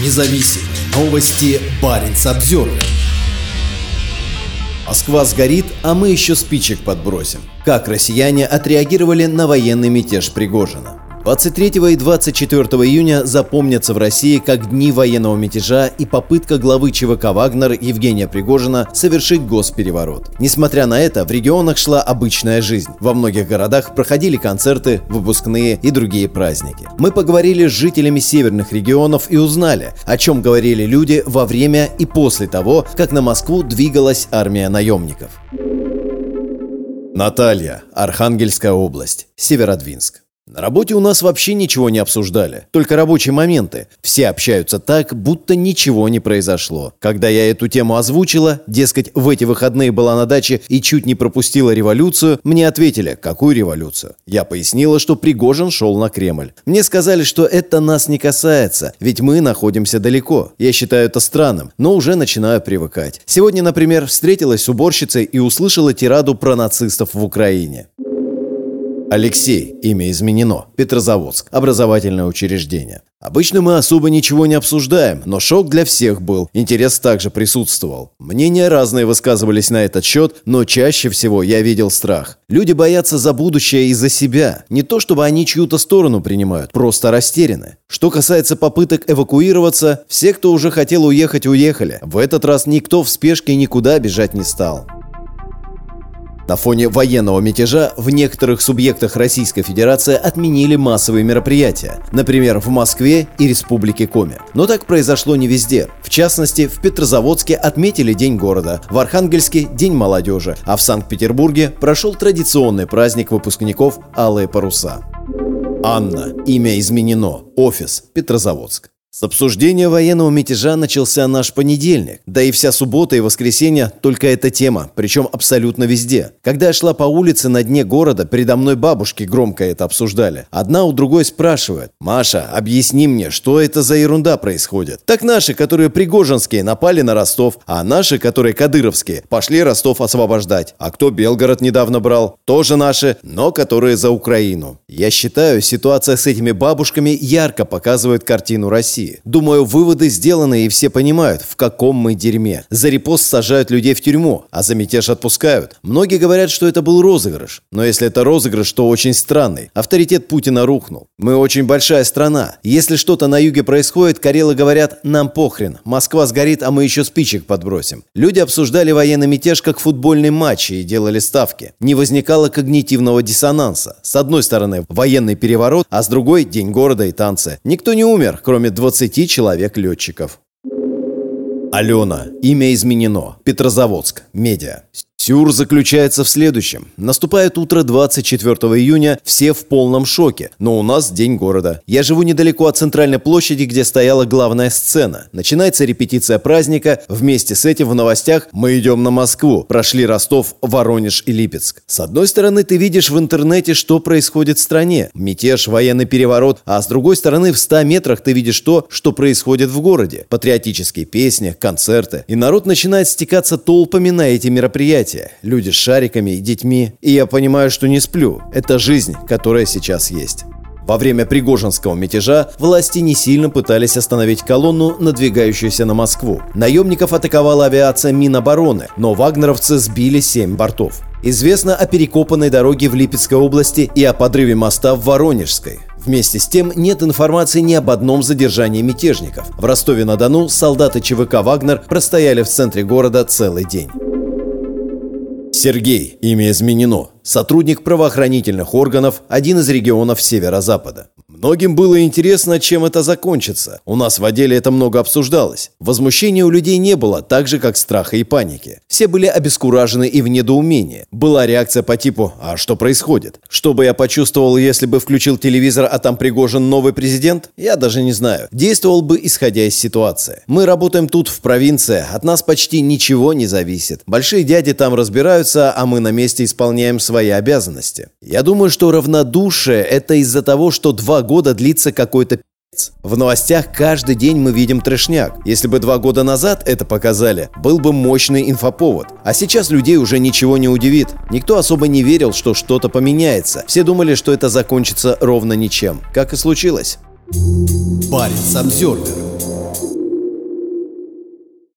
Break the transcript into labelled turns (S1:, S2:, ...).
S1: независимые новости. Барин обзервер Москва сгорит, а мы еще спичек подбросим. Как россияне отреагировали на военный мятеж Пригожина? 23 и 24 июня запомнятся в России как дни военного мятежа и попытка главы ЧВК «Вагнер» Евгения Пригожина совершить госпереворот. Несмотря на это, в регионах шла обычная жизнь. Во многих городах проходили концерты, выпускные и другие праздники. Мы поговорили с жителями северных регионов и узнали, о чем говорили люди во время и после того, как на Москву двигалась армия наемников. Наталья, Архангельская область, Северодвинск. На работе у нас вообще ничего не обсуждали, только рабочие моменты. Все общаются так, будто ничего не произошло. Когда я эту тему озвучила, дескать, в эти выходные была на даче и чуть не пропустила революцию, мне ответили, какую революцию? Я пояснила, что Пригожин шел на Кремль. Мне сказали, что это нас не касается, ведь мы находимся далеко. Я считаю это странным, но уже начинаю привыкать. Сегодня, например, встретилась с уборщицей и услышала тираду про нацистов в Украине. Алексей, имя изменено. Петрозаводск, образовательное учреждение. Обычно мы особо ничего не обсуждаем, но шок для всех был. Интерес также присутствовал. Мнения разные высказывались на этот счет, но чаще всего я видел страх. Люди боятся за будущее и за себя. Не то чтобы они чью-то сторону принимают, просто растеряны. Что касается попыток эвакуироваться, все, кто уже хотел уехать, уехали. В этот раз никто в спешке никуда бежать не стал. На фоне военного мятежа в некоторых субъектах Российской Федерации отменили массовые мероприятия, например, в Москве и Республике Коми. Но так произошло не везде. В частности, в Петрозаводске отметили День города, в Архангельске – День молодежи, а в Санкт-Петербурге прошел традиционный праздник выпускников «Алые паруса». Анна. Имя изменено. Офис. Петрозаводск. С обсуждения военного мятежа начался наш понедельник, да и вся суббота и воскресенье только эта тема, причем абсолютно везде. Когда я шла по улице на дне города, передо мной бабушки громко это обсуждали. Одна у другой спрашивает, «Маша, объясни мне, что это за ерунда происходит?» Так наши, которые пригожинские, напали на Ростов, а наши, которые кадыровские, пошли Ростов освобождать. А кто Белгород недавно брал? Тоже наши, но которые за Украину. Я считаю, ситуация с этими бабушками ярко показывает картину России. России. Думаю, выводы сделаны и все понимают, в каком мы дерьме. За репост сажают людей в тюрьму, а за мятеж отпускают. Многие говорят, что это был розыгрыш. Но если это розыгрыш, то очень странный. Авторитет Путина рухнул. Мы очень большая страна. Если что-то на юге происходит, карелы говорят «нам похрен». Москва сгорит, а мы еще спичек подбросим. Люди обсуждали военный мятеж как футбольный матч и делали ставки. Не возникало когнитивного диссонанса. С одной стороны военный переворот, а с другой день города и танцы. Никто не умер, кроме 20 20 человек-летчиков. Алена. Имя изменено. Петрозаводск. Медиа. Сюр заключается в следующем. Наступает утро 24 июня, все в полном шоке, но у нас день города. Я живу недалеко от центральной площади, где стояла главная сцена. Начинается репетиция праздника, вместе с этим в новостях мы идем на Москву, прошли Ростов, Воронеж и Липецк. С одной стороны, ты видишь в интернете, что происходит в стране. Мятеж, военный переворот, а с другой стороны, в 100 метрах ты видишь то, что происходит в городе. Патриотические песни, концерты. И народ начинает стекаться толпами на эти мероприятия мероприятия. Люди с шариками и детьми. И я понимаю, что не сплю. Это жизнь, которая сейчас есть. Во время Пригожинского мятежа власти не сильно пытались остановить колонну, надвигающуюся на Москву. Наемников атаковала авиация Минобороны, но вагнеровцы сбили 7 бортов. Известно о перекопанной дороге в Липецкой области и о подрыве моста в Воронежской. Вместе с тем нет информации ни об одном задержании мятежников. В Ростове-на-Дону солдаты ЧВК «Вагнер» простояли в центре города целый день. Сергей, имя изменено, сотрудник правоохранительных органов, один из регионов Северо-Запада. Многим было интересно, чем это закончится. У нас в отделе это много обсуждалось. Возмущения у людей не было, так же, как страха и паники. Все были обескуражены и в недоумении. Была реакция по типу «А что происходит?». Что бы я почувствовал, если бы включил телевизор, а там Пригожин новый президент? Я даже не знаю. Действовал бы, исходя из ситуации. Мы работаем тут, в провинции, от нас почти ничего не зависит. Большие дяди там разбираются, а мы на месте исполняем свои обязанности. Я думаю, что равнодушие – это из-за того, что два года длится какой-то в новостях каждый день мы видим трешняк. Если бы два года назад это показали, был бы мощный инфоповод. А сейчас людей уже ничего не удивит. Никто особо не верил, что что-то поменяется. Все думали, что это закончится ровно ничем. Как и случилось.
S2: Парень Самсервер